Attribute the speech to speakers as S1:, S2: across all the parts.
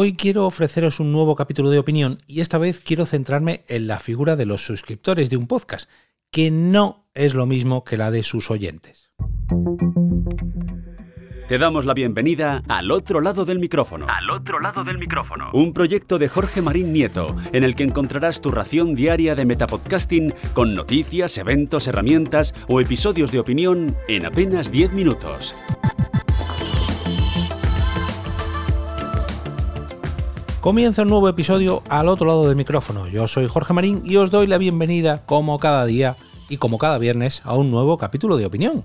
S1: Hoy quiero ofreceros un nuevo capítulo de opinión y esta vez quiero centrarme en la figura de los suscriptores de un podcast, que no es lo mismo que la de sus oyentes.
S2: Te damos la bienvenida al otro lado del micrófono.
S3: Al otro lado del micrófono.
S2: Un proyecto de Jorge Marín Nieto, en el que encontrarás tu ración diaria de metapodcasting con noticias, eventos, herramientas o episodios de opinión en apenas 10 minutos.
S1: Comienza un nuevo episodio al otro lado del micrófono. Yo soy Jorge Marín y os doy la bienvenida, como cada día y como cada viernes, a un nuevo capítulo de opinión.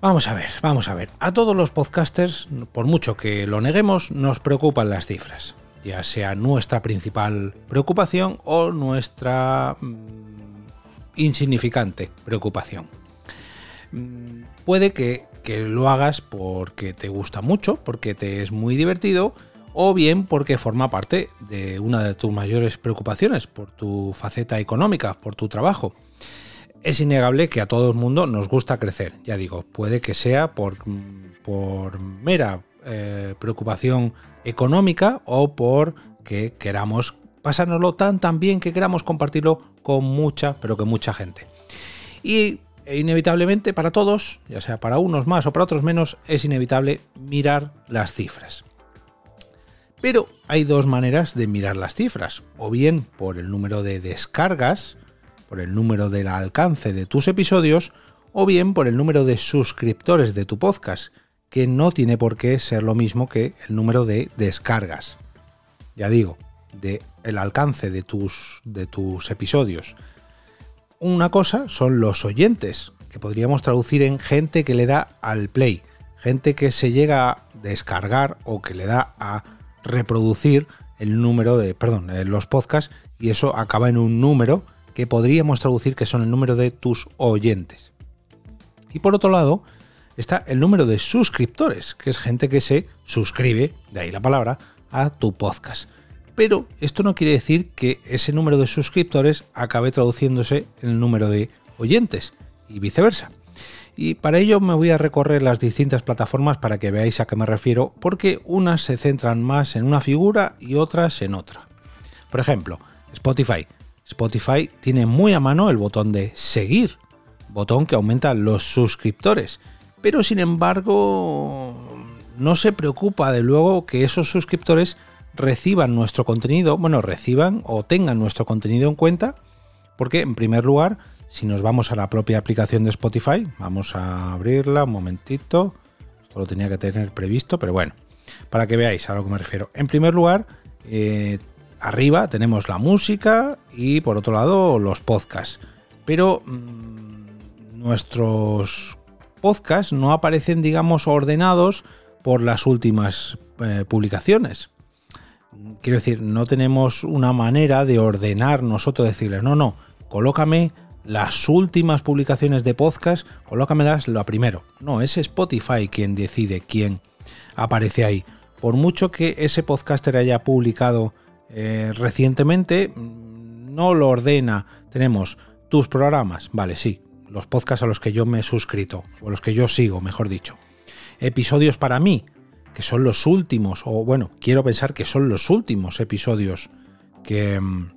S1: Vamos a ver, vamos a ver. A todos los podcasters, por mucho que lo neguemos, nos preocupan las cifras. Ya sea nuestra principal preocupación o nuestra mm, insignificante preocupación. Mm, puede que, que lo hagas porque te gusta mucho, porque te es muy divertido, o bien porque forma parte de una de tus mayores preocupaciones, por tu faceta económica, por tu trabajo es innegable que a todo el mundo nos gusta crecer. Ya digo, puede que sea por, mera eh, preocupación económica o por que queramos pasárnoslo tan tan bien que queramos compartirlo con mucha, pero que mucha gente. Y inevitablemente para todos, ya sea para unos más o para otros menos, es inevitable mirar las cifras. Pero hay dos maneras de mirar las cifras, o bien por el número de descargas, por el número del alcance de tus episodios o bien por el número de suscriptores de tu podcast, que no tiene por qué ser lo mismo que el número de descargas. Ya digo, de el alcance de tus, de tus episodios. Una cosa son los oyentes, que podríamos traducir en gente que le da al play, gente que se llega a descargar o que le da a reproducir el número de, perdón, los podcasts y eso acaba en un número que podríamos traducir que son el número de tus oyentes. Y por otro lado, está el número de suscriptores, que es gente que se suscribe, de ahí la palabra, a tu podcast. Pero esto no quiere decir que ese número de suscriptores acabe traduciéndose en el número de oyentes y viceversa. Y para ello me voy a recorrer las distintas plataformas para que veáis a qué me refiero, porque unas se centran más en una figura y otras en otra. Por ejemplo, Spotify Spotify tiene muy a mano el botón de seguir, botón que aumenta los suscriptores, pero sin embargo no se preocupa de luego que esos suscriptores reciban nuestro contenido, bueno, reciban o tengan nuestro contenido en cuenta, porque en primer lugar, si nos vamos a la propia aplicación de Spotify, vamos a abrirla un momentito, esto lo tenía que tener previsto, pero bueno, para que veáis a lo que me refiero. En primer lugar, eh, arriba tenemos la música y por otro lado los podcasts. Pero mm, nuestros podcasts no aparecen, digamos, ordenados por las últimas eh, publicaciones. Quiero decir, no tenemos una manera de ordenar nosotros, decirles, no, no, colócame las últimas publicaciones de podcast, colócamelas lo primero. No, es Spotify quien decide quién aparece ahí. Por mucho que ese podcaster haya publicado eh, recientemente mm, no lo ordena. Tenemos tus programas, vale, sí, los podcasts a los que yo me he suscrito, o los que yo sigo, mejor dicho. Episodios para mí, que son los últimos, o bueno, quiero pensar que son los últimos episodios que, mm,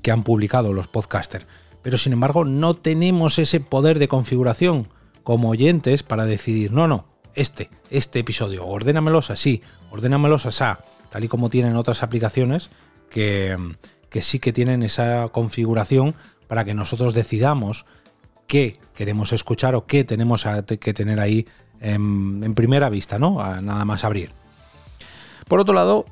S1: que han publicado los podcasters. Pero sin embargo, no tenemos ese poder de configuración como oyentes para decidir, no, no, este, este episodio, ordénamelos así, ordénamelos así tal y como tienen otras aplicaciones que, sí que tienen esa configuración para que nosotros decidamos qué queremos escuchar o qué tenemos que tener ahí en, primera vista, ¿no? nada más abrir. Por otro lado,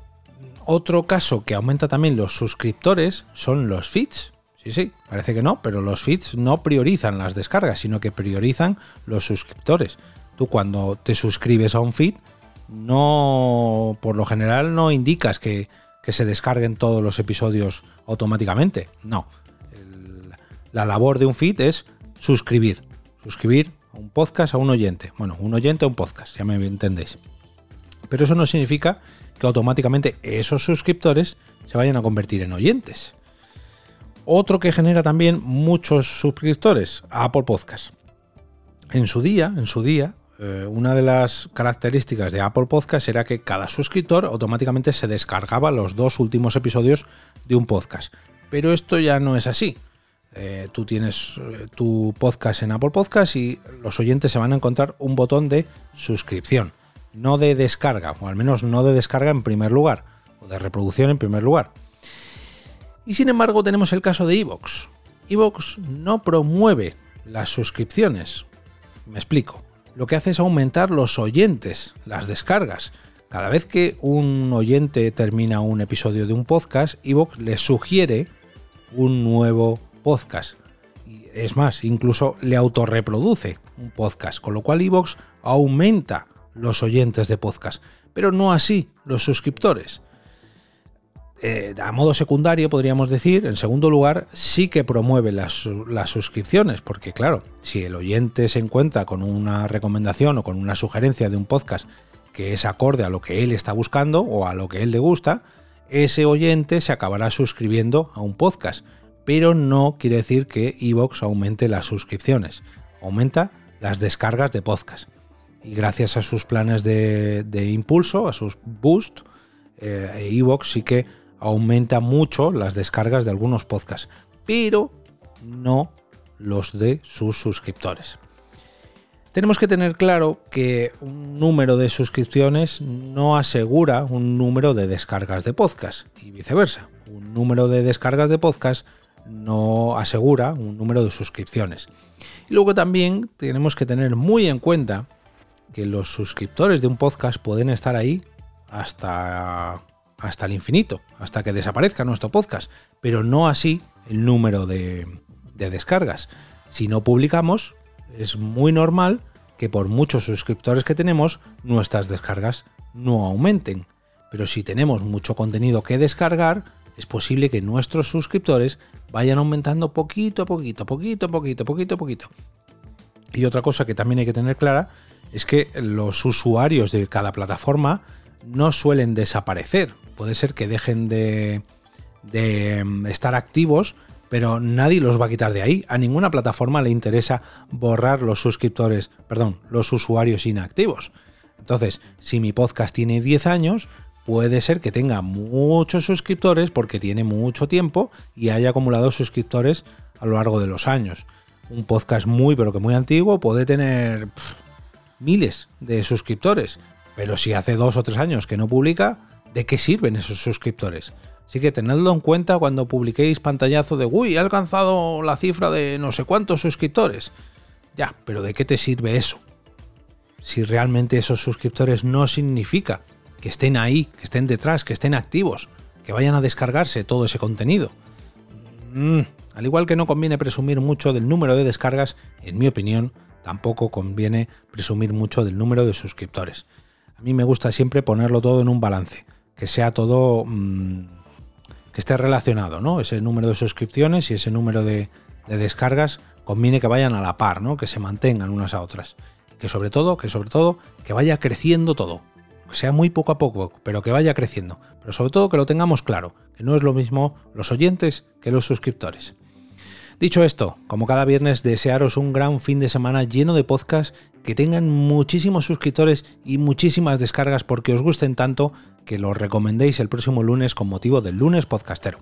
S1: otro caso que aumenta también los suscriptores son los feeds. Sí, sí, parece que no, pero los feeds no priorizan las descargas, sino que priorizan los suscriptores. Tú cuando te suscribes a un feed, no, por lo general no indicas que, se descarguen todos los episodios automáticamente. No. la labor de un feed es suscribir. Suscribir a un podcast a un oyente. Bueno, un oyente a un podcast, ya me entendéis. Pero eso no significa que automáticamente esos suscriptores se vayan a convertir en oyentes. Otro que genera también muchos suscriptores, Apple Podcast. En su día, en su día, eh, una de las características de Apple Podcast era que cada suscriptor automáticamente se descargaba los dos últimos episodios de un podcast. Pero esto ya no es así. Eh, tú tienes eh, tu podcast en Apple Podcast y los oyentes se van a encontrar un botón de suscripción, no de descarga, o al menos no de descarga en primer lugar, o de reproducción en primer lugar. Y sin embargo tenemos el caso de Evox. Evox no promueve las suscripciones. Me explico. Lo que hace es aumentar los oyentes, las descargas. Cada vez que un oyente termina un episodio de un podcast, Evox le sugiere un nuevo podcast. Es más, incluso le autorreproduce un podcast, con lo cual Evox aumenta los oyentes de podcast, pero no así los suscriptores. Eh, a modo secundario, podríamos decir, en segundo lugar, sí que promueve las, las, suscripciones, porque claro, si el oyente se encuentra con una recomendación o con una sugerencia de un podcast que es acorde a lo que él está buscando o a lo que él le gusta, ese oyente se acabará suscribiendo a un podcast. Pero no quiere decir que Evox aumente las suscripciones, aumenta las descargas de podcast. Y gracias a sus planes de, impulso, a sus boost, eh, sí que aumenta mucho las descargas de algunos podcasts, pero no los de sus suscriptores. Tenemos que tener claro que un número de suscripciones no asegura un número de descargas de podcast y viceversa. Un número de descargas de podcast no asegura un número de suscripciones. Y luego también tenemos que tener muy en cuenta que los suscriptores de un podcast pueden estar ahí hasta, hasta el infinito, hasta que desaparezca nuestro podcast, pero no así el número de, de descargas. Si no publicamos, es muy normal que por muchos suscriptores que tenemos, nuestras descargas no aumenten. Pero si tenemos mucho contenido que descargar, es posible que nuestros suscriptores vayan aumentando poquito a poquito, poquito a poquito, poquito a poquito. Y otra cosa que también hay que tener clara es que los usuarios de cada plataforma no suelen desaparecer. Puede ser que dejen de, mm, estar activos, pero nadie los va a quitar de ahí. A ninguna plataforma le interesa borrar los suscriptores, perdón, los usuarios inactivos. Entonces, si mi podcast tiene 10 años, puede ser que tenga muchos suscriptores porque tiene mucho tiempo y haya acumulado suscriptores a lo largo de los años. Un podcast muy pero que muy antiguo puede tener miles de suscriptores, pero si hace dos o tres años que no publica, ¿de qué sirven esos suscriptores? Así que tenedlo en cuenta cuando publiquéis pantallazo de, uy, he alcanzado la cifra de no sé cuántos suscriptores. Ya, pero ¿de qué te sirve eso? Si realmente esos suscriptores no significa que estén ahí, que estén detrás, que estén activos, que vayan a descargarse todo ese contenido. Mm, al igual que no conviene presumir mucho del número de descargas, en mi opinión, tampoco conviene presumir mucho del número de suscriptores. A mí me gusta siempre ponerlo todo en un balance, que sea todo... Mm, que esté relacionado, ¿no? Ese número de suscripciones y ese número de, de descargas conviene que vayan a la par, ¿no? Que se mantengan unas a otras. Que sobre todo, que sobre todo, que vaya creciendo todo sea muy poco a poco, pero que vaya creciendo. Pero sobre todo que lo tengamos claro, que no es lo mismo los oyentes que los suscriptores. Dicho esto, como cada viernes, desearos un gran fin de semana lleno de podcasts que tengan muchísimos suscriptores y muchísimas descargas porque os gusten tanto que los recomendéis el próximo lunes con motivo del lunes podcastero.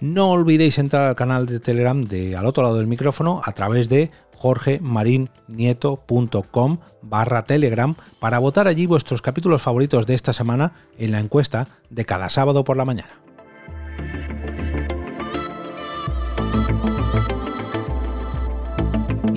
S1: No olvidéis entrar al canal de Telegram de al otro lado del micrófono a través de jorgemarinieto.com barra telegram para votar allí vuestros capítulos favoritos de esta semana en la encuesta de cada sábado por la mañana.